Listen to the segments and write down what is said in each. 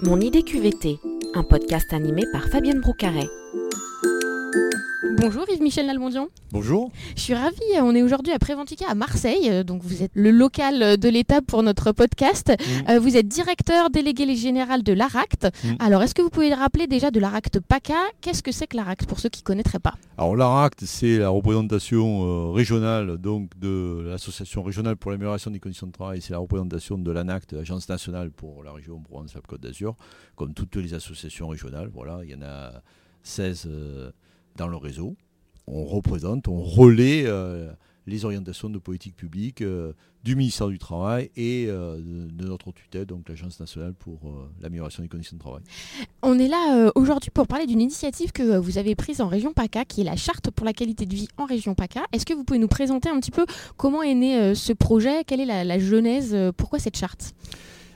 Mon idée QVT, un podcast animé par Fabienne Broucaret. Bonjour Yves-Michel Nalmondian. Bonjour. Je suis ravie, on est aujourd'hui à Préventica à Marseille, euh, donc vous êtes le local de l'État pour notre podcast. Mm. Euh, vous êtes directeur délégué général de l'ARACT. Mm. Alors est-ce que vous pouvez rappeler déjà de l'ARACT PACA? Qu'est-ce que c'est que l'ARACT pour ceux qui ne connaîtraient pas? Alors l'ARACT, c'est la représentation euh, régionale donc de l'Association régionale pour l'amélioration des conditions de travail. C'est la représentation de l'ANACT, l'Agence nationale pour la région Provence-Alpes-Côte d'Azur, comme toutes les associations régionales. Voilà, il y en a 16 euh, dans le réseau. On représente, on relaie euh, les orientations de politique publique euh, du ministère du Travail et euh, de, notre tutelle, donc l'Agence nationale pour euh, l'amélioration des conditions de travail. On est là euh, aujourd'hui pour parler d'une initiative que vous avez prise en région PACA, qui est la charte pour la qualité de vie en région PACA. Est-ce que vous pouvez nous présenter un petit peu comment est né euh, ce projet? Quelle est la, la genèse euh, Pourquoi cette charte?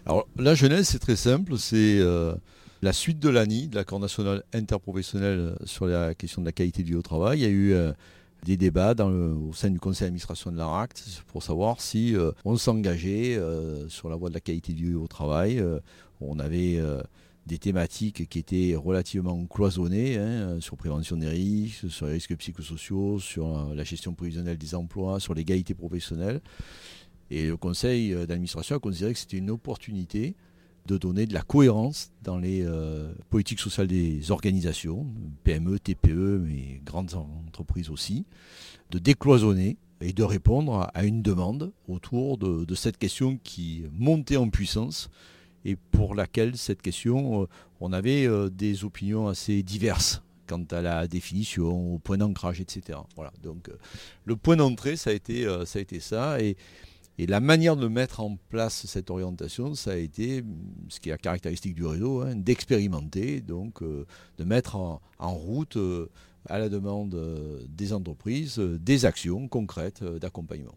Alors la genèse, c'est très simple, c'est euh, la suite de l'ANI, de l'accord national interprofessionnel euh, sur la question de la qualité vie au travail. Il y a eu euh, des débats au sein du conseil d'administration de l'ARACT pour savoir si euh, on s'engageait sur la voie de la qualité vie au travail. On avait des thématiques qui étaient relativement cloisonnées hein, sur prévention des risques, sur les risques psychosociaux, sur la gestion prévisionnelle des emplois, sur l'égalité professionnelle. Et le conseil d'administration a considéré que c'était une opportunité de donner de la cohérence dans les euh, politiques sociales des organisations, PME, TPE, mais grandes entreprises aussi, de décloisonner et de répondre à une demande autour de, de cette question qui montait en puissance et pour laquelle cette question, euh, on avait euh, des opinions assez diverses quant à la définition, au point d'ancrage, etc. Voilà. Donc le point d'entrée, ça a été ça. A été ça et, et la manière de mettre en place cette orientation, ça a été, ce qui est la caractéristique du réseau, hein, d'expérimenter, donc euh, de mettre en, route, euh, à la demande euh, des entreprises, des actions concrètes d'accompagnement.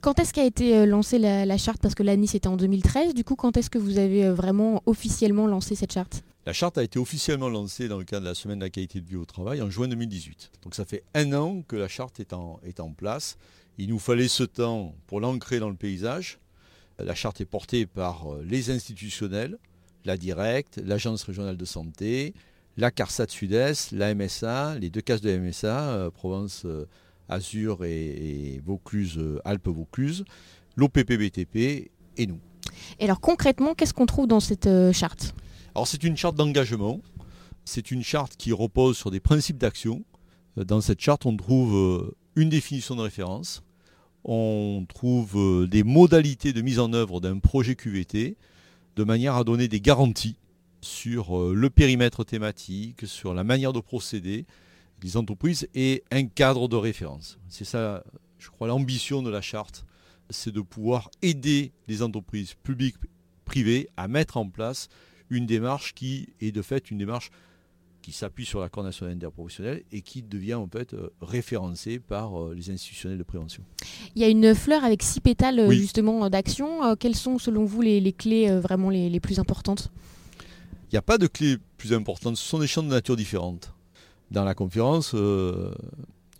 Quand est-ce qu'a été lancée la, charte? Parce que l'ANI c'était en 2013. Du coup, quand est-ce que vous avez vraiment officiellement lancé cette charte? La charte a été officiellement lancée dans le cadre de la semaine de la qualité de vie au travail en juin 2018. Donc ça fait un an que la charte est en, place. Il nous fallait ce temps pour l'ancrer dans le paysage. La charte est portée par euh, les institutionnels, la Directe, l'Agence régionale de santé, la CARSAT Sud-Est, la MSA, les deux cases de MSA, euh, Provence euh, Azur et, Vaucluse, Alpes-Vaucluse, l'OPPBTP et nous. Et alors concrètement, qu'est-ce qu'on trouve dans cette charte? Alors c'est une charte d'engagement, c'est une charte qui repose sur des principes d'action. Euh, Dans cette charte, on trouve euh, une définition de référence, on trouve euh, des modalités de mise en œuvre d'un projet QVT, de manière à donner des garanties sur le périmètre thématique, sur la manière de procéder des entreprises et un cadre de référence. C'est ça, je crois, l'ambition de la charte, c'est de pouvoir aider les entreprises publiques, privées à mettre en place une démarche qui est de fait une démarche qui s'appuie sur l'accord national interprofessionnel et qui devient en fait euh, référencée par euh, les institutionnels de prévention. Il y a une fleur avec six pétales euh, Oui. justement d'action. Quelles sont selon vous les, les clés vraiment les, les plus importantes? Il n'y a pas de clé plus importante, ce sont des champs de nature différentes. Dans la conférence, euh,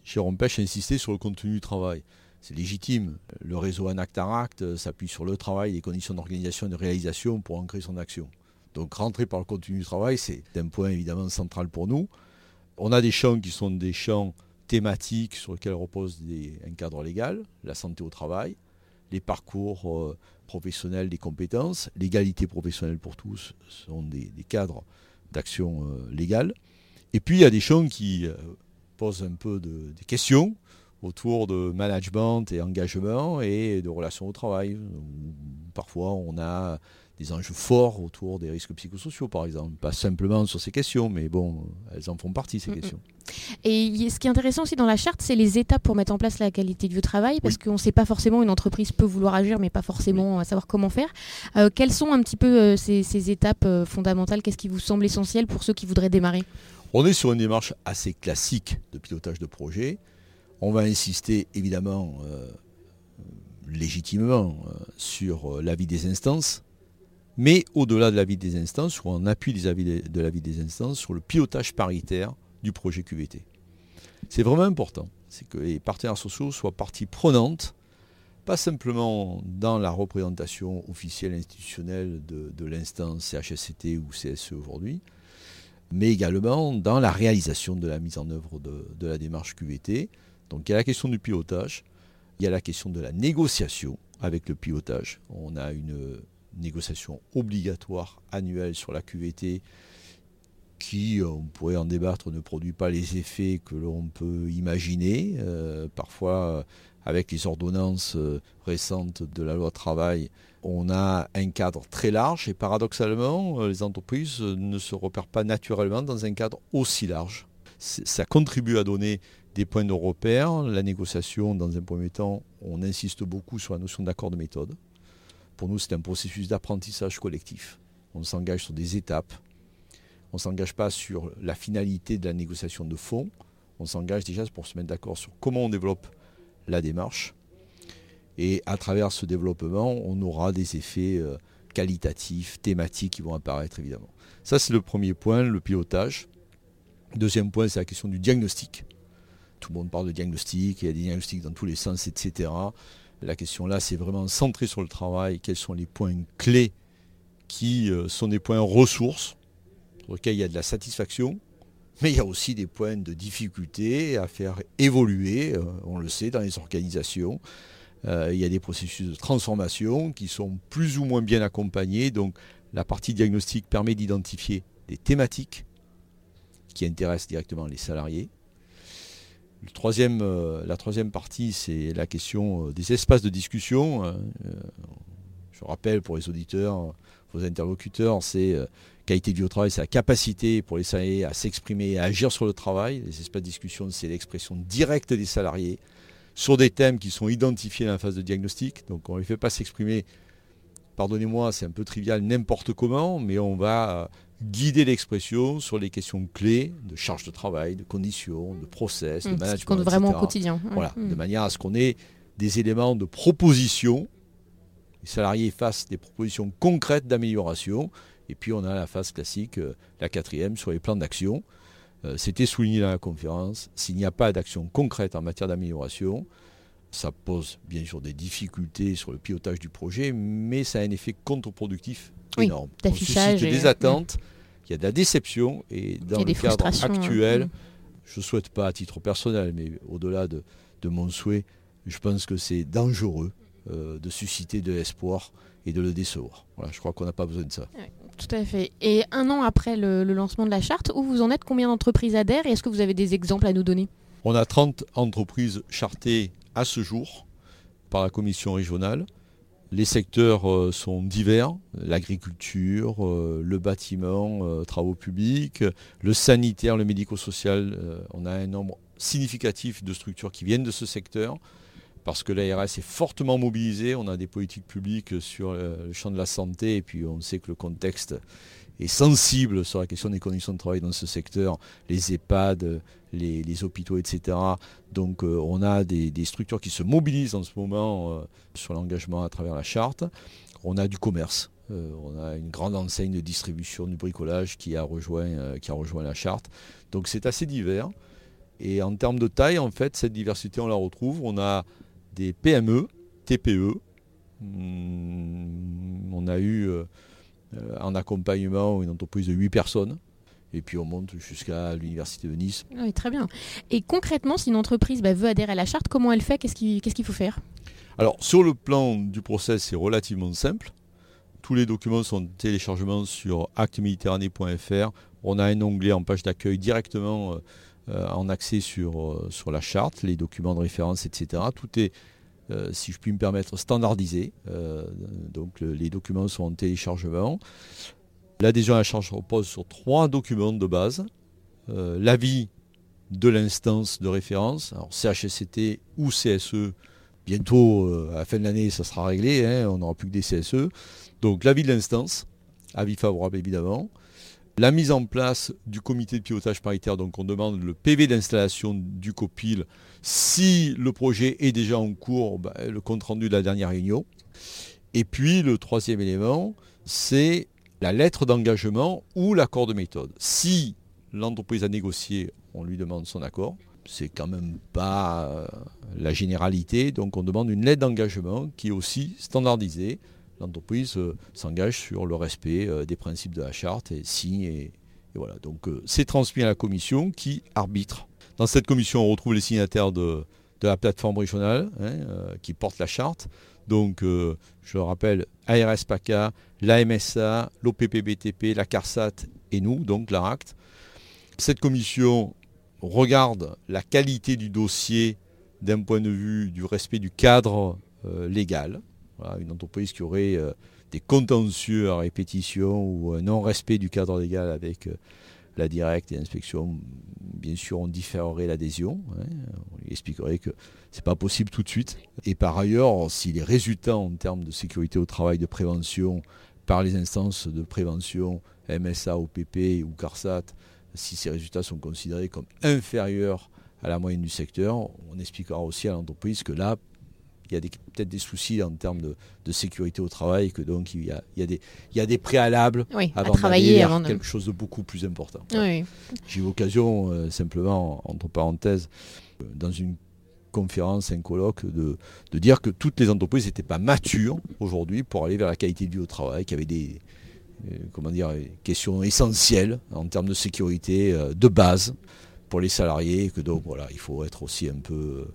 Jérôme Pêche a insisté sur le contenu du travail. C'est légitime. Le réseau Anact-Aract euh, s'appuie sur le travail, les conditions d'organisation et de réalisation pour ancrer son action. Donc rentrer par le contenu du travail, c'est un point évidemment central pour nous. On a des champs qui sont des champs thématiques sur lesquels repose un cadre légal, la santé au travail, les parcours euh, professionnels des compétences, l'égalité professionnelle pour tous sont des, cadres d'action euh, légale. Et puis il y a des champs qui euh, posent un peu de, des questions autour de management et engagement et de relations au travail. Parfois on a des enjeux forts autour des risques psychosociaux par exemple. Pas simplement sur ces questions, mais bon, elles en font partie ces questions. Et ce qui est intéressant aussi dans la charte, c'est les étapes pour mettre en place la qualité au travail, parce qu'on ne sait pas forcément, une entreprise peut vouloir agir, mais pas forcément euh, savoir comment faire. Euh, quelles sont un petit peu euh, ces, ces étapes euh, fondamentales? Qu'est-ce qui vous semble essentiel pour ceux qui voudraient démarrer? On est sur une démarche assez classique de pilotage de projet. On va insister évidemment légitimement sur l'avis des instances, mais au-delà de l'avis des instances, ou en appui des- de l'avis des instances, sur le pilotage paritaire du projet QVT. C'est vraiment important, c'est que les partenaires sociaux soient partie prenante pas simplement dans la représentation officielle institutionnelle de, l'instance CHSCT ou CSE aujourd'hui, mais également dans la réalisation de la mise en œuvre de, la démarche QVT. Donc il y a la question du pilotage, il y a la question de la négociation avec le pilotage. On a une négociation obligatoire annuelle sur la QVT qui, on pourrait en débattre, ne produit pas les effets que l'on peut imaginer. Euh, parfois, avec les ordonnances euh, récentes de la loi travail, on a un cadre très large et paradoxalement, euh, les entreprises ne se repèrent pas naturellement dans un cadre aussi large. Ça contribue à donner des points de repère. La négociation, dans un premier temps, on insiste beaucoup sur la notion d'accord de méthode. Pour nous, c'est un processus d'apprentissage collectif. On s'engage sur des étapes. On ne s'engage pas sur la finalité de la négociation de fond. On s'engage déjà pour se mettre d'accord sur comment on développe la démarche. Et à travers ce développement, on aura des effets euh, qualitatifs, thématiques qui vont apparaître évidemment. Ça, c'est le premier point, le pilotage. Deuxième point, c'est la question du diagnostic. Tout le monde parle de diagnostic, il y a des diagnostics dans tous les sens, etc. La question là, c'est vraiment centré sur le travail, quels sont les points clés qui euh, sont des points ressources, sur lesquels il y a de la satisfaction, mais il y a aussi des points de difficulté à faire évoluer, euh, on le sait, dans les organisations. Euh, il y a des processus de transformation qui sont plus ou moins bien accompagnés. Donc la partie diagnostic permet d'identifier des thématiques qui intéressent directement les salariés. Euh, la troisième partie, c'est la question des espaces de discussion. Hein. je rappelle pour les auditeurs, vos interlocuteurs, c'est qualité du travail, c'est la capacité pour les salariés à s'exprimer et à agir sur le travail. Les espaces de discussion, c'est l'expression directe des salariés sur des thèmes qui sont identifiés dans la phase de diagnostic. Donc on ne les fait pas s'exprimer, pardonnez-moi, c'est un peu trivial, n'importe comment, mais on va euh, guider l'expression sur les questions clés de charge de travail, de conditions, de process, de mmh, management. Ce compte vraiment au quotidien. Voilà, de mmh. manière à ce qu'on ait des éléments de proposition les salariés fassent des propositions concrètes d'amélioration et puis on a la phase classique, euh, la quatrième, sur les plans d'action. Euh, c'était souligné dans la conférence. S'il n'y a pas d'action concrète en matière d'amélioration, ça pose bien sûr des difficultés sur le pilotage du projet, mais ça a un effet contre-productif énorme. On suscite des attentes, il y a de la déception, et dans le cadre actuel, mm. je ne souhaite pas à titre personnel, mais au-delà de, mon souhait, je pense que c'est dangereux euh, de susciter de l'espoir et de le décevoir. Voilà, je crois qu'on n'a pas besoin de ça. Tout à fait. Et un an après le, lancement de la charte, où vous en êtes Combien d'entreprises adhèrent Et est-ce que vous avez des exemples à nous donner? On a 30 entreprises chartées à ce jour par la commission régionale. Les secteurs euh, sont divers, l'agriculture, euh, le bâtiment, euh, travaux publics, le sanitaire, le médico-social. on a un nombre significatif de structures qui viennent de ce secteur parce que l'ARS est fortement mobilisée. On a des politiques publiques sur le champ de la santé et puis on sait que le contexte est sensible sur la question des conditions de travail dans ce secteur, les EHPAD, les, hôpitaux, etc. Donc euh, on a des, structures qui se mobilisent en ce moment euh, sur l'engagement à travers la charte. On a du commerce. Euh, on a une grande enseigne de distribution du bricolage qui a rejoint, qui a rejoint la charte. Donc c'est assez divers. Et en termes de taille, en fait, cette diversité, on la retrouve. On a des PME, TPE. Hmm, on a eu en accompagnement une entreprise de 8 personnes. Et puis on monte jusqu'à l'Université de Nice. Oui, très bien. Et concrètement, si une entreprise bah, veut adhérer à la charte, comment elle fait? Qu'est-ce qu'il faut faire? Alors, sur le plan du process, c'est relativement simple. Tous les documents sont téléchargements sur acteméditerranée.fr. On a un onglet en page d'accueil directement euh, euh, en accès sur, euh, sur la charte, les documents de référence, etc. Tout est, euh, si je puis me permettre, standardisé. donc les documents sont en téléchargement. L'adhésion à la charge repose sur trois documents de base. L'avis de l'instance de référence, alors CHSCT ou CSE, bientôt à la fin de l'année ça sera réglé, hein, on n'aura plus que des CSE. Donc l'avis de l'instance, avis favorable évidemment. La mise en place du comité de pilotage paritaire, donc on demande le PV d'installation du COPIL. Si le projet est déjà en cours, ben, le compte rendu de la dernière réunion. Et puis le troisième élément, c'est la lettre d'engagement ou l'accord de méthode. Si l'entreprise a négocié, on lui demande son accord. c'est quand même pas euh, la généralité. Donc on demande une lettre d'engagement qui est aussi standardisée. L'entreprise euh, s'engage sur le respect des principes de la charte et signe. Et, voilà. Donc c'est transmis à la commission qui arbitre. Dans cette commission, on retrouve les signataires de, la plateforme régionale hein, qui porte la charte. Donc, je le rappelle, ARS PACA, l'AMSA, l'OPPBTP, la CARSAT et nous, donc l'ARACT. Cette commission regarde la qualité du dossier d'un point de vue du respect du cadre euh, légal. Une entreprise qui aurait euh, des contentieux à répétition ou un non-respect du cadre légal avec euh, la directe et l'inspection, bien sûr, on différerait l'adhésion. Hein. on lui expliquerait que ce n'est pas possible tout de suite. Et par ailleurs, si les résultats en termes de sécurité au travail, de prévention, par les instances de prévention, MSA, OPP ou CARSAT, si ces résultats sont considérés comme inférieurs à la moyenne du secteur, on expliquera aussi à l'entreprise que là, il y a peut-être des soucis en termes de, sécurité au travail, que donc il y a, il des, il y des préalables avant de travailler avant quelque chose de beaucoup plus important. J'ai eu l'occasion, euh, simplement, entre parenthèses, euh, dans une conférence, un colloque, de, de dire que toutes les entreprises n'étaient pas matures aujourd'hui pour aller vers la qualité de vie au travail, qu'il y avait des, euh, comment dire, questions essentielles en termes de sécurité de base pour les salariés, que donc voilà, il faut être aussi un peu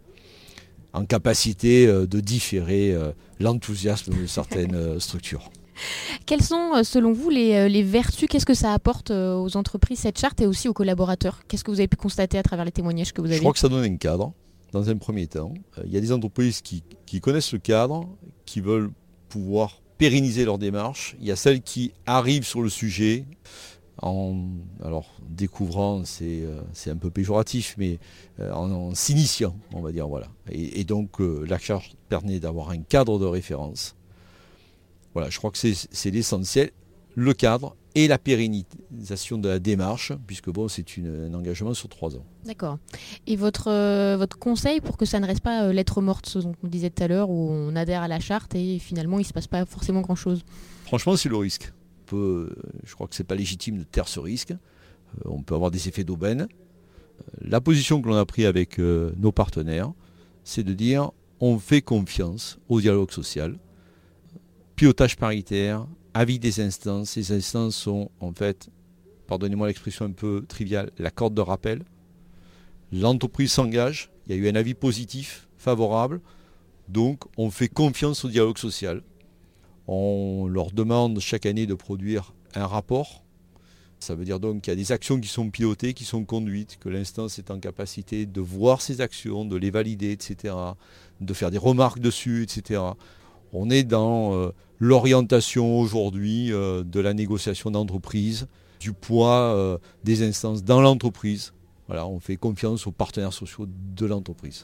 en capacité de différer l'enthousiasme de certaines structures. Quelles sont, selon vous, les, vertus? Qu'est-ce que ça apporte aux entreprises, cette charte, et aussi aux collaborateurs? Qu'est-ce que vous avez pu constater à travers les témoignages que vous avez Je crois que ça donne un cadre, dans un premier temps. Il y a des entreprises qui, qui connaissent le cadre, qui veulent pouvoir pérenniser leur démarche. Il y a celles qui arrivent sur le sujet en alors découvrant, c'est euh, un peu péjoratif, mais euh, en, s'initiant, on va dire voilà. Et, donc euh, la charge permet d'avoir un cadre de référence. Voilà, je crois que c'est l'essentiel. Le cadre et la pérennisation de la démarche, puisque bon, c'est un engagement sur trois ans. D'accord. Et votre, euh, votre conseil pour que ça ne reste pas euh, lettre morte, ce dont on disait tout à l'heure, où on adhère à la charte et finalement il ne se passe pas forcément grand-chose? Franchement, c'est le risque. Euh, je crois que ce n'est pas légitime de taire ce risque. on peut avoir des effets d'aubaine. la position que l'on a prise avec nos partenaires, c'est de dire on fait confiance au dialogue social, pilotage paritaire, avis des instances. Ces instances sont en fait, pardonnez-moi l'expression un peu triviale, la corde de rappel. L'entreprise s'engage, il y a eu un avis positif, favorable, donc on fait confiance au dialogue social. On leur demande chaque année de produire un rapport. Ça veut dire donc qu'il y a des actions qui sont pilotées, qui sont conduites, que l'instance est en capacité de voir ces actions, de les valider, etc., de faire des remarques dessus, etc. On est dans euh, l'orientation aujourd'hui euh, de la négociation d'entreprise, du poids euh, des instances dans l'entreprise. Voilà, on fait confiance aux partenaires sociaux de l'entreprise.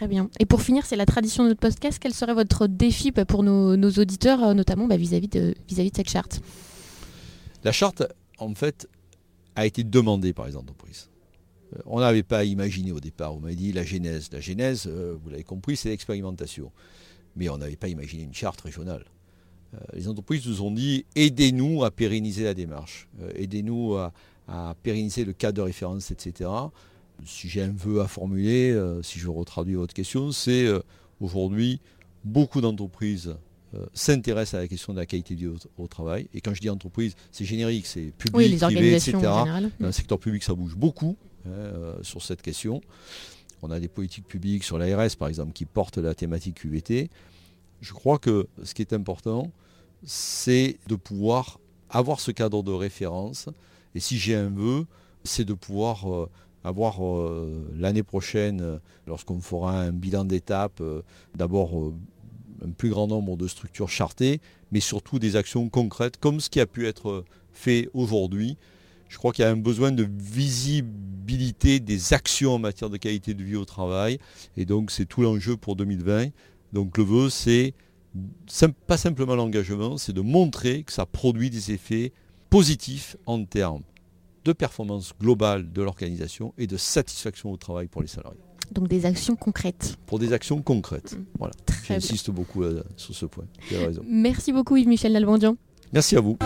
Très bien. Et pour finir, c'est la tradition de notre podcast. Quel serait votre défi bah, pour nos, auditeurs, notamment bah, vis-à-vis de, cette charte? La charte, en fait, a été demandée par les entreprises. On n'avait pas imaginé au départ. On m'a dit la genèse. La genèse, vous l'avez compris, c'est l'expérimentation mais on n'avait pas imaginé une charte régionale. Euh, les entreprises nous ont dit aidez-nous à pérenniser la démarche, euh, aidez-nous à, pérenniser le cadre de référence, etc. Si j'ai un vœu à formuler, euh, si je retraduis votre question, c'est aujourd'hui beaucoup d'entreprises s'intéressent à la question de la qualité de vie au, travail. Et quand je dis entreprise, c'est générique, c'est public, privé, etc. Dans le secteur public, ça bouge beaucoup hein, sur cette question. On a des politiques publiques sur l'ARS, par exemple, qui portent la thématique QVT. Je crois que ce qui est important, c'est de pouvoir avoir ce cadre de référence. Et si j'ai un vœu, c'est de pouvoir euh, avoir euh, l'année prochaine, lorsqu'on fera un bilan d'étape, euh, d'abord un plus grand nombre de structures chartées, mais surtout des actions concrètes, comme ce qui a pu être fait aujourd'hui. Je crois qu'il y a un besoin de visibilité des actions en matière de qualité de vie au travail. Et donc, c'est tout l'enjeu pour 2020. Donc, le vœu, c'est pas simplement l'engagement, c'est de montrer que ça produit des effets positifs en termes de performance globale de l'organisation et de satisfaction au travail pour les salariés. Donc des actions concrètes. Pour des actions concrètes. Mm. Voilà. J'insiste beaucoup euh, sur ce point. Merci beaucoup Yves-Michel Nalbandian. Merci à vous.